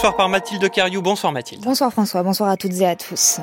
soir par Mathilde Cariou. Bonsoir Mathilde. Bonsoir François, bonsoir à toutes et à tous.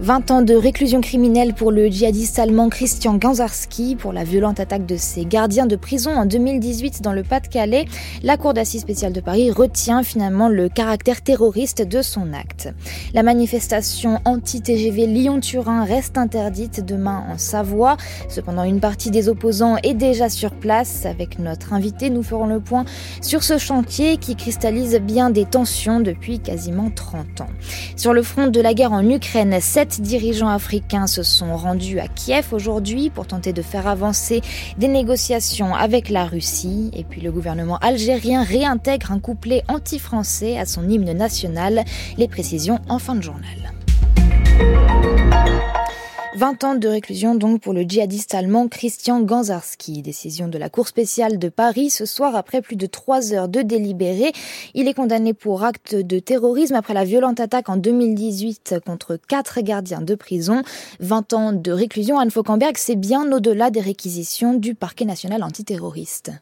20 ans de réclusion criminelle pour le djihadiste allemand Christian Ganzarski pour la violente attaque de ses gardiens de prison en 2018 dans le Pas-de-Calais. La Cour d'assises spéciale de Paris retient finalement le caractère terroriste de son acte. La manifestation anti-TGV Lyon-Turin reste interdite demain en Savoie. Cependant, une partie des opposants est déjà sur place. Avec notre invité, nous ferons le point sur ce chantier qui cristallise bien des tensions depuis quasiment 30 ans. Sur le front de la guerre en Ukraine, sept dirigeants africains se sont rendus à Kiev aujourd'hui pour tenter de faire avancer des négociations avec la Russie. Et puis le gouvernement algérien réintègre un couplet anti-français à son hymne national. Les précisions en fin de journal. 20 ans de réclusion donc pour le djihadiste allemand Christian Ganzarski. Décision de la Cour spéciale de Paris ce soir après plus de trois heures de délibéré. Il est condamné pour acte de terrorisme après la violente attaque en 2018 contre quatre gardiens de prison. 20 ans de réclusion, Anne Fauquemberg, c'est bien au-delà des réquisitions du parquet national antiterroriste.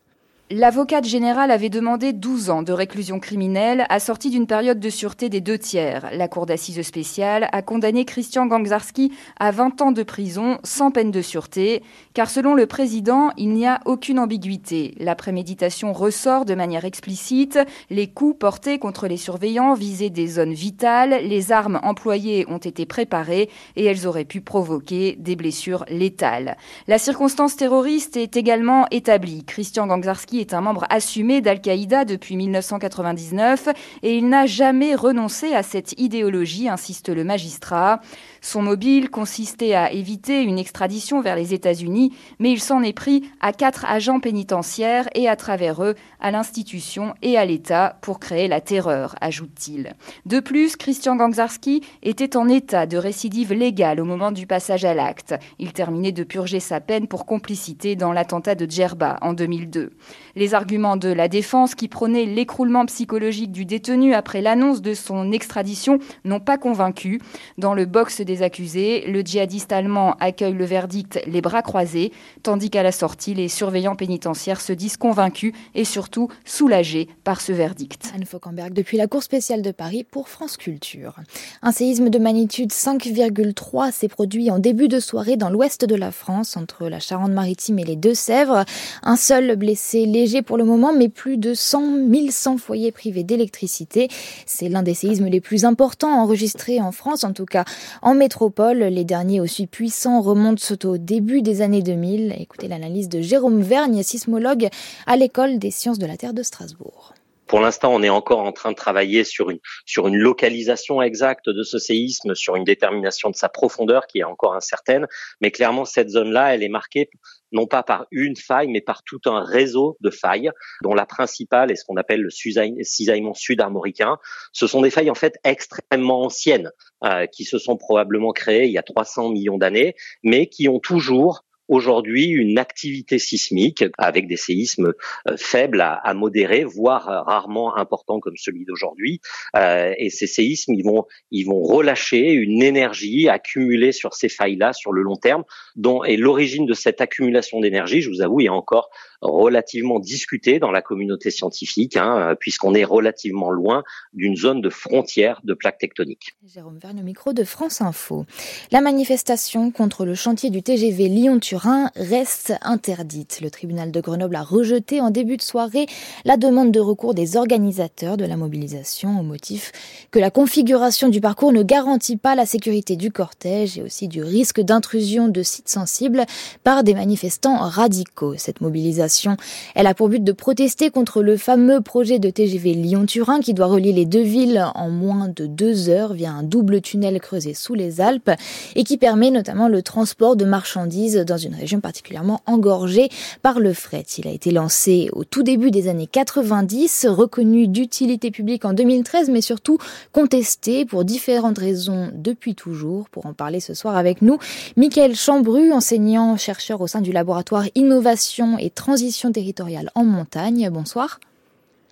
L'avocate générale avait demandé 12 ans de réclusion criminelle assortie d'une période de sûreté des deux tiers. La cour d'assises spéciale a condamné Christian Gangzarski à 20 ans de prison sans peine de sûreté, car selon le président, il n'y a aucune ambiguïté. La préméditation ressort de manière explicite, les coups portés contre les surveillants visaient des zones vitales, les armes employées ont été préparées et elles auraient pu provoquer des blessures létales. La circonstance terroriste est également établie. Christian Gangzarski est un membre assumé d'Al-Qaïda depuis 1999 et il n'a jamais renoncé à cette idéologie, insiste le magistrat. Son mobile consistait à éviter une extradition vers les États-Unis, mais il s'en est pris à quatre agents pénitentiaires et à travers eux à l'institution et à l'État pour créer la terreur, ajoute-t-il. De plus, Christian Gangzarski était en état de récidive légale au moment du passage à l'acte. Il terminait de purger sa peine pour complicité dans l'attentat de Djerba en 2002. Les arguments de la défense qui prônaient l'écroulement psychologique du détenu après l'annonce de son extradition n'ont pas convaincu. Dans le box des accusés, le djihadiste allemand accueille le verdict les bras croisés, tandis qu'à la sortie, les surveillants pénitentiaires se disent convaincus et surtout soulagés par ce verdict. Anne Fauquemberg depuis la Cour spéciale de Paris pour France Culture. Un séisme de magnitude 5,3 s'est produit en début de soirée dans l'ouest de la France, entre la Charente-Maritime et les Deux-Sèvres. Un seul blessé léger pour le moment, mais plus de 100 1100 foyers privés d'électricité. C'est l'un des séismes les plus importants enregistrés en France, en tout cas en métropole. Les derniers aussi puissants remontent au début des années 2000. Écoutez l'analyse de Jérôme Vergne, sismologue à l'école des sciences de la Terre de Strasbourg. Pour l'instant, on est encore en train de travailler sur une, sur une localisation exacte de ce séisme, sur une détermination de sa profondeur qui est encore incertaine. Mais clairement, cette zone-là, elle est marquée non pas par une faille, mais par tout un réseau de failles, dont la principale est ce qu'on appelle le cisaillement sud-armoricain. Ce sont des failles en fait extrêmement anciennes, euh, qui se sont probablement créées il y a 300 millions d'années, mais qui ont toujours aujourd'hui une activité sismique avec des séismes euh, faibles à, à modérés, voire euh, rarement importants comme celui d'aujourd'hui. Euh, et ces séismes, ils vont, relâcher une énergie accumulée sur ces failles-là sur le long terme, dont est l'origine de cette accumulation d'énergie. Je vous avoue, a encore relativement discuté dans la communauté scientifique, hein, puisqu'on est relativement loin d'une zone de frontière de plaques tectoniques. Jérôme Verne, micro de France Info. La manifestation contre le chantier du TGV Lyon-Turin reste interdite. Le tribunal de Grenoble a rejeté en début de soirée la demande de recours des organisateurs de la mobilisation au motif que la configuration du parcours ne garantit pas la sécurité du cortège et aussi du risque d'intrusion de sites sensibles par des manifestants radicaux. Cette mobilisation, elle a pour but de protester contre le fameux projet de TGV Lyon-Turin qui doit relier les deux villes en moins de deux heures via un double tunnel creusé sous les Alpes et qui permet notamment le transport de marchandises dans une une région particulièrement engorgée par le fret. Il a été lancé au tout début des années 90, reconnu d'utilité publique en 2013, mais surtout contesté pour différentes raisons depuis toujours. Pour en parler ce soir avec nous, Michael Chambru, enseignant chercheur au sein du laboratoire Innovation et Transition territoriale en montagne. Bonsoir.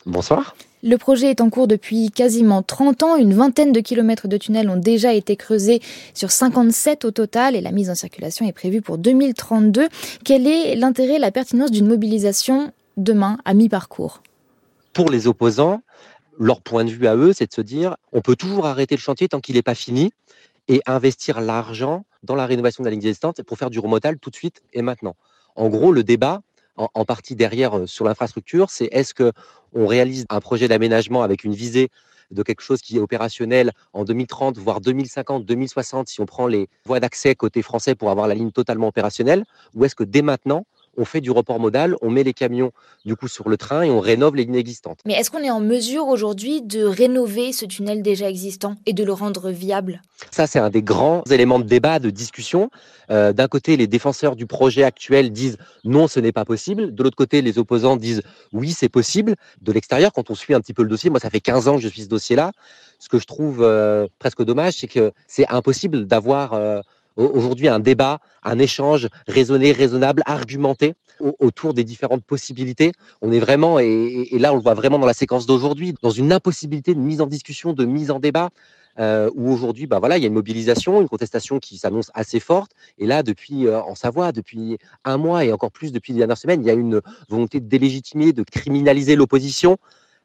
Bonsoir. Le projet est en cours depuis quasiment 30 ans. Une vingtaine de kilomètres de tunnels ont déjà été creusés sur 57 au total et la mise en circulation est prévue pour 2032. Quel est l'intérêt, la pertinence d'une mobilisation demain à mi-parcours? Pour les opposants, leur point de vue à eux, c'est de se dire, on peut toujours arrêter le chantier tant qu'il n'est pas fini et investir l'argent dans la rénovation de la ligne existante pour faire du remotal tout de suite et maintenant. En gros, le débat, en, partie derrière euh, sur l'infrastructure, c'est est-ce que on réalise un projet d'aménagement avec une visée de quelque chose qui est opérationnel en 2030, voire 2050, 2060, si on prend les voies d'accès côté français pour avoir la ligne totalement opérationnelle, ou est-ce que dès maintenant, on fait du report modal, on met les camions du coup sur le train et on rénove les lignes existantes. Mais est-ce qu'on est en mesure aujourd'hui de rénover ce tunnel déjà existant et de le rendre viable? Ça, c'est un des grands éléments de débat, de discussion. Euh, d'un côté, les défenseurs du projet actuel disent non, ce n'est pas possible. De l'autre côté, les opposants disent oui, c'est possible. De l'extérieur, quand on suit un petit peu le dossier, moi, ça fait 15 ans que je suis ce dossier-là. Ce que je trouve euh, presque dommage, c'est que c'est impossible d'avoir euh, aujourd'hui un débat, un échange raisonné, raisonnable, argumenté autour des différentes possibilités. On est vraiment, et, là on le voit vraiment dans la séquence d'aujourd'hui, dans une impossibilité de mise en discussion, de mise en débat. Euh, où aujourd'hui, bah voilà, il y a une mobilisation, une contestation qui s'annonce assez forte. Et là, depuis euh, en Savoie, depuis un mois et encore plus depuis les dernières semaines, il y a une volonté de délégitimer, de criminaliser l'opposition,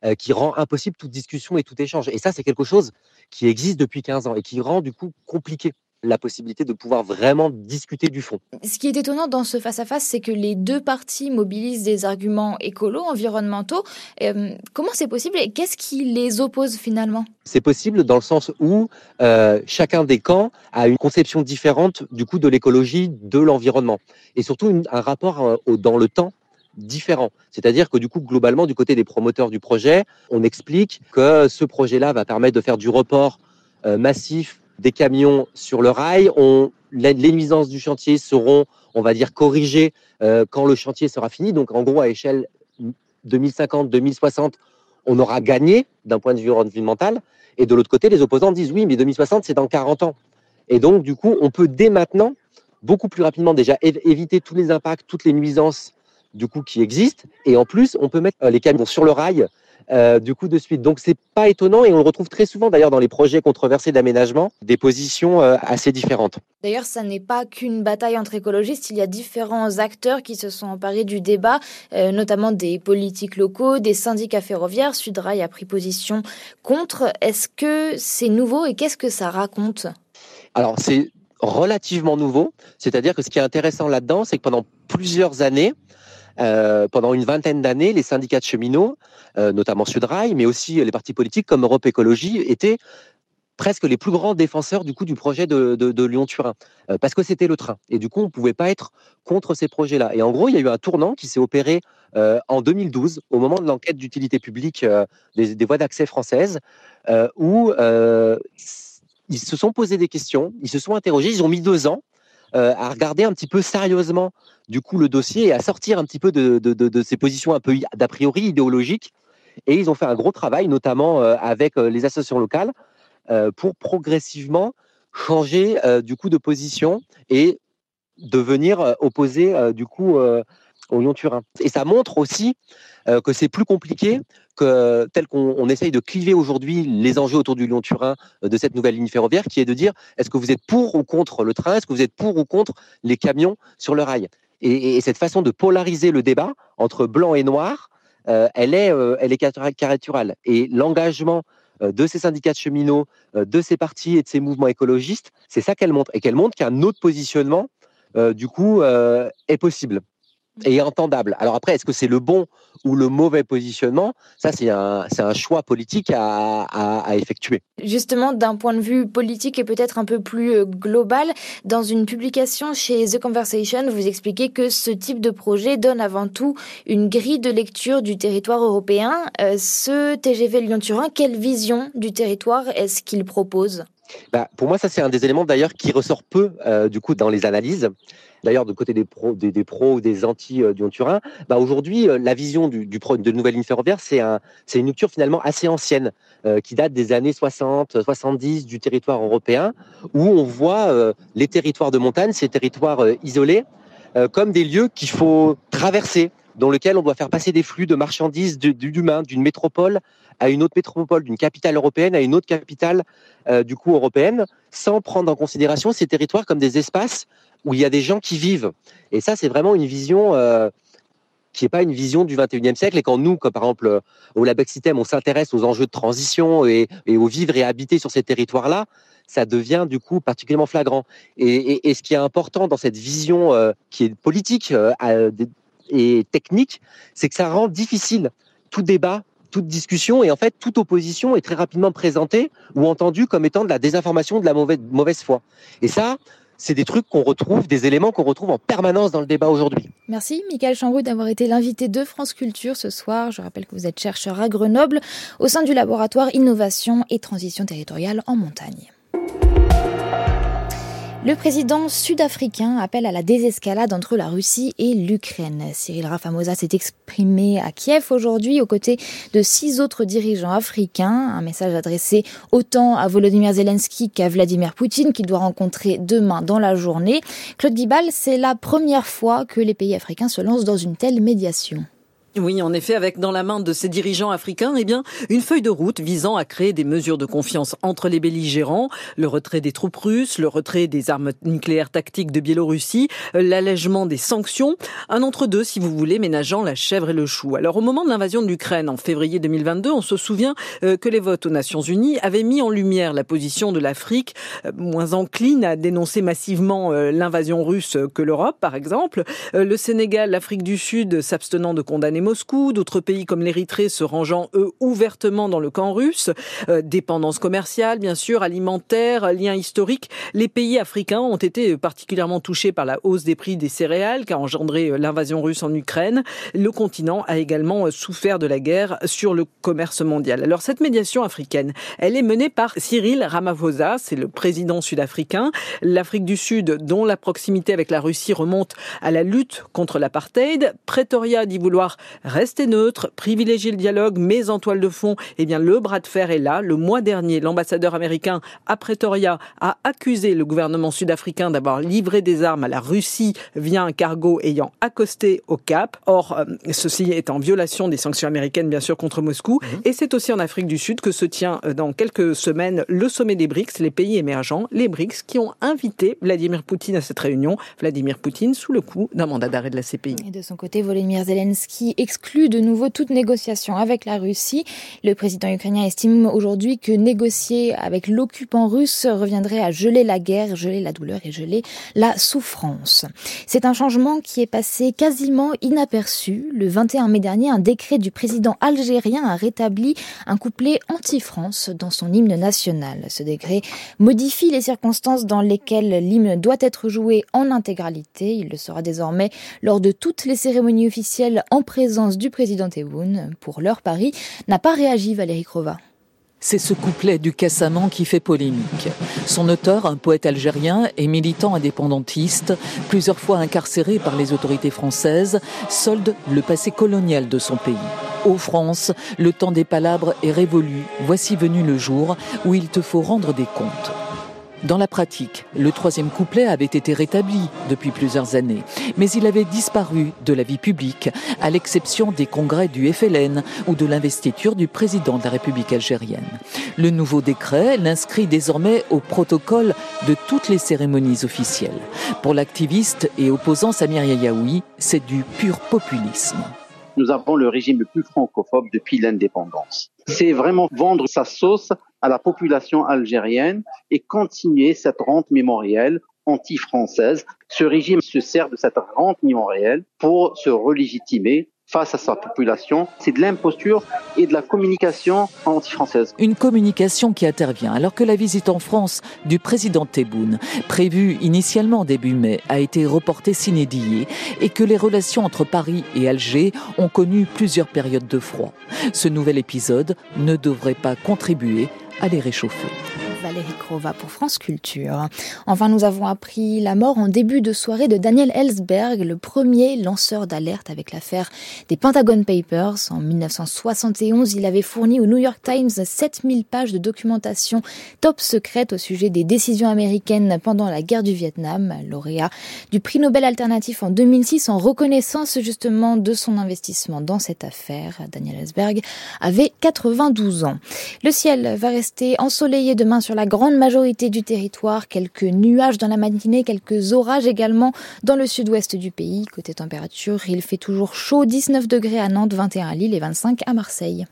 euh, qui rend impossible toute discussion et tout échange. Et ça, c'est quelque chose qui existe depuis 15 ans et qui rend du coup compliqué la possibilité de pouvoir vraiment discuter du fond. Ce qui est étonnant dans ce face-à-face, c'est que les deux parties mobilisent des arguments écolos, environnementaux. Euh, comment c'est possible et qu'est-ce qui les oppose finalement? C'est possible dans le sens où euh, chacun des camps a une conception différente du coup de l'écologie, de l'environnement, et surtout un rapport euh, dans le temps différent. C'est-à-dire que du coup, globalement, du côté des promoteurs du projet, on explique que ce projet-là va permettre de faire du report massif des camions sur le rail. On, les, nuisances du chantier seront, on va dire, corrigées euh, quand le chantier sera fini. Donc, en gros, à échelle 2050, 2060, on aura gagné d'un point de vue environnemental. Et de l'autre côté, les opposants disent oui, mais 2060, c'est dans 40 ans. Et donc, du coup, on peut dès maintenant, beaucoup plus rapidement déjà, éviter tous les impacts, toutes les nuisances du coup qui existent. Et en plus, on peut mettre euh, les camions sur le rail euh, du coup de suite. Donc c'est pas étonnant et on le retrouve très souvent d'ailleurs dans les projets controversés d'aménagement, des positions euh, assez différentes. D'ailleurs, ça n'est pas qu'une bataille entre écologistes, il y a différents acteurs qui se sont emparés du débat, euh, notamment des politiques locaux, des syndicats ferroviaires. Sudrail a pris position contre. Est-ce que c'est nouveau et qu'est-ce que ça raconte? Alors c'est relativement nouveau, c'est-à-dire que ce qui est intéressant là-dedans, c'est que pendant plusieurs années, euh, pendant une vingtaine d'années, les syndicats de cheminots, euh, notamment Sudrail, mais aussi les partis politiques comme Europe Écologie, étaient presque les plus grands défenseurs du coup du projet de, Lyon-Turin, euh, parce que c'était le train. Et du coup, on ne pouvait pas être contre ces projets-là. Et en gros, il y a eu un tournant qui s'est opéré en 2012, au moment de l'enquête d'utilité publique des, des, voies d'accès françaises, où ils se sont posés des questions, ils se sont interrogés, ils ont mis deux ans euh, à regarder un petit peu sérieusement du coup le dossier et à sortir un petit peu de, de, de, ces positions un peu d'a priori idéologiques. Et ils ont fait un gros travail, notamment euh, avec euh, les associations locales, pour progressivement changer du coup de position et devenir opposé du coup au Lyon-Turin. Et ça montre aussi que c'est plus compliqué que tel qu'on essaye de cliver aujourd'hui les enjeux autour du Lyon-Turin euh, de cette nouvelle ligne ferroviaire, qui est de dire est-ce que vous êtes pour ou contre le train, est-ce que vous êtes pour ou contre les camions sur le rail? Et, cette façon de polariser le débat entre blanc et noir, euh, elle est, euh, elle est caricaturale. Et l'engagement de ces syndicats de cheminots, de ces partis et de ces mouvements écologistes, c'est ça qu'elle montre, et qu'elle montre qu'un autre positionnement, du coup, est possible et entendable. Alors après, est-ce que c'est le bon ou le mauvais positionnement? Ça, c'est un, un, choix politique à, à, effectuer. Justement, d'un point de vue politique et peut-être un peu plus euh, global, dans une publication chez The Conversation, vous expliquez que ce type de projet donne avant tout une grille de lecture du territoire européen. Euh, ce TGV Lyon-Turin, quelle vision du territoire est-ce qu'il propose? Bah, pour moi, ça c'est un des éléments d'ailleurs qui ressort peu euh, du coup dans les analyses. D'ailleurs, de côté des pros, ou des anti euh, du Turin, bah, aujourd'hui, euh, la vision du, du de nouvelle ligne ferroviaire, c'est un, c'est une lecture finalement assez ancienne qui date des années 60, 70 du territoire européen, où on voit les territoires de montagne, ces territoires isolés, comme des lieux qu'il faut traverser dans lequel on doit faire passer des flux de marchandises, d'humains, d'une métropole à une autre métropole, d'une capitale européenne à une autre capitale euh, du coup européenne, sans prendre en considération ces territoires comme des espaces où il y a des gens qui vivent. Et ça, c'est vraiment une vision euh, qui n'est pas une vision du 21e siècle. Et quand nous, comme par exemple au Labec on s'intéresse aux enjeux de transition et, et au vivre et habiter sur ces territoires-là, ça devient du coup particulièrement flagrant. Et, ce qui est important dans cette vision euh, qui est politique euh, et technique, c'est que ça rend difficile tout débat, toute discussion et en fait toute opposition est très rapidement présentée ou entendue comme étant de la désinformation, de la mauvaise, mauvaise foi. Et ça, c'est des trucs qu'on retrouve, des éléments qu'on retrouve en permanence dans le débat aujourd'hui. Merci, Michael Chambrou, d'avoir été l'invité de France Culture ce soir. Je rappelle que vous êtes chercheur à Grenoble au sein du laboratoire Innovation et Transition territoriale en montagne. Le président sud-africain appelle à la désescalade entre la Russie et l'Ukraine. Cyril Rafamosa s'est exprimé à Kiev aujourd'hui aux côtés de six autres dirigeants africains. Un message adressé autant à Volodymyr Zelensky qu'à Vladimir Poutine qu'il doit rencontrer demain dans la journée. Claude Guibal, c'est la première fois que les pays africains se lancent dans une telle médiation. Oui, en effet, avec dans la main de ces dirigeants africains, eh bien, une feuille de route visant à créer des mesures de confiance entre les belligérants, le retrait des troupes russes, le retrait des armes nucléaires tactiques de Biélorussie, l'allègement des sanctions, un entre-deux, si vous voulez, ménageant la chèvre et le chou. Alors, au moment de l'invasion de l'Ukraine en février 2022, on se souvient euh, que les votes aux Nations Unies avaient mis en lumière la position de l'Afrique, euh, moins encline à dénoncer massivement euh, l'invasion russe que l'Europe, par exemple. Le Sénégal, l'Afrique du Sud s'abstenant de condamner Moscou, d'autres pays comme l'Érythrée se rangeant eux ouvertement dans le camp russe, euh, dépendance commerciale bien sûr, alimentaire, liens historiques. Les pays africains ont été particulièrement touchés par la hausse des prix des céréales qu'a engendré euh, l'invasion russe en Ukraine. Le continent a également euh, souffert de la guerre sur le commerce mondial. Alors cette médiation africaine, elle est menée par Cyril Ramaphosa, c'est le président sud-africain. L'Afrique du Sud, dont la proximité avec la Russie remonte à la lutte contre l'apartheid, Pretoria dit vouloir rester neutre, privilégier le dialogue, mais en toile de fond, eh bien, le bras de fer est là. Le mois dernier, l'ambassadeur américain à Pretoria a accusé le gouvernement sud-africain d'avoir livré des armes à la Russie via un cargo ayant accosté au Cap. Or, euh, ceci est en violation des sanctions américaines, bien sûr, contre Moscou. Mhm. Et c'est aussi en Afrique du Sud que se tient euh, dans quelques semaines le sommet des BRICS, les pays émergents, les BRICS, qui ont invité Vladimir Poutine à cette réunion. Vladimir Poutine sous le coup d'un mandat d'arrêt de la CPI. Et de son côté, Volodymyr Zelensky exclut de nouveau toute négociation avec la Russie. Le président ukrainien estime aujourd'hui que négocier avec l'occupant russe reviendrait à geler la guerre, geler la douleur et geler la souffrance. C'est un changement qui est passé quasiment inaperçu. Le 21 mai dernier, un décret du président algérien a rétabli un couplet anti-France dans son hymne national. Ce décret modifie les circonstances dans lesquelles l'hymne doit être joué en intégralité. Il le sera désormais lors de toutes les cérémonies officielles en présence présence du président Tebboune. Pour leur Paris n'a pas réagi Valérie Crova. C'est ce couplet du Cassaman qui fait polémique. Son auteur, un poète algérien et militant indépendantiste, plusieurs fois incarcéré par les autorités françaises, solde le passé colonial de son pays. Ô France, le temps des palabres est révolu. Voici venu le jour où il te faut rendre des comptes. Dans la pratique, le troisième couplet avait été rétabli depuis plusieurs années, mais il avait disparu de la vie publique, à l'exception des congrès du FLN ou de l'investiture du président de la République algérienne. Le nouveau décret l'inscrit désormais au protocole de toutes les cérémonies officielles. Pour l'activiste et opposant Samir Yayaoui, c'est du pur populisme nous avons le régime le plus francophobe depuis l'indépendance. C'est vraiment vendre sa sauce à la population algérienne et continuer cette rente mémorielle anti-française. Ce régime se sert de cette rente mémorielle pour se relégitimer face à sa population. C'est de l'imposture et de la communication anti-française. Une communication qui intervient alors que la visite en France du président Tebboune, prévue initialement début mai, a été reportée sine die et que les relations entre Paris et Alger ont connu plusieurs périodes de froid. Ce nouvel épisode ne devrait pas contribuer à les réchauffer. Valérie Crova pour France Culture. Enfin, nous avons appris la mort en début de soirée de Daniel Ellsberg, le premier lanceur d'alerte avec l'affaire des Pentagon Papers. En 1971, il avait fourni au New York Times 7000 pages de documentation top secrète au sujet des décisions américaines pendant la guerre du Vietnam, lauréat du prix Nobel alternatif en 2006 en reconnaissance justement de son investissement dans cette affaire. Daniel Ellsberg avait 92 ans. Le ciel va rester ensoleillé demain sur sur la grande majorité du territoire, quelques nuages dans la matinée, quelques orages également dans le sud-ouest du pays. Côté température, il fait toujours chaud, 19 degrés à Nantes, 21 à Lille et 25 à Marseille.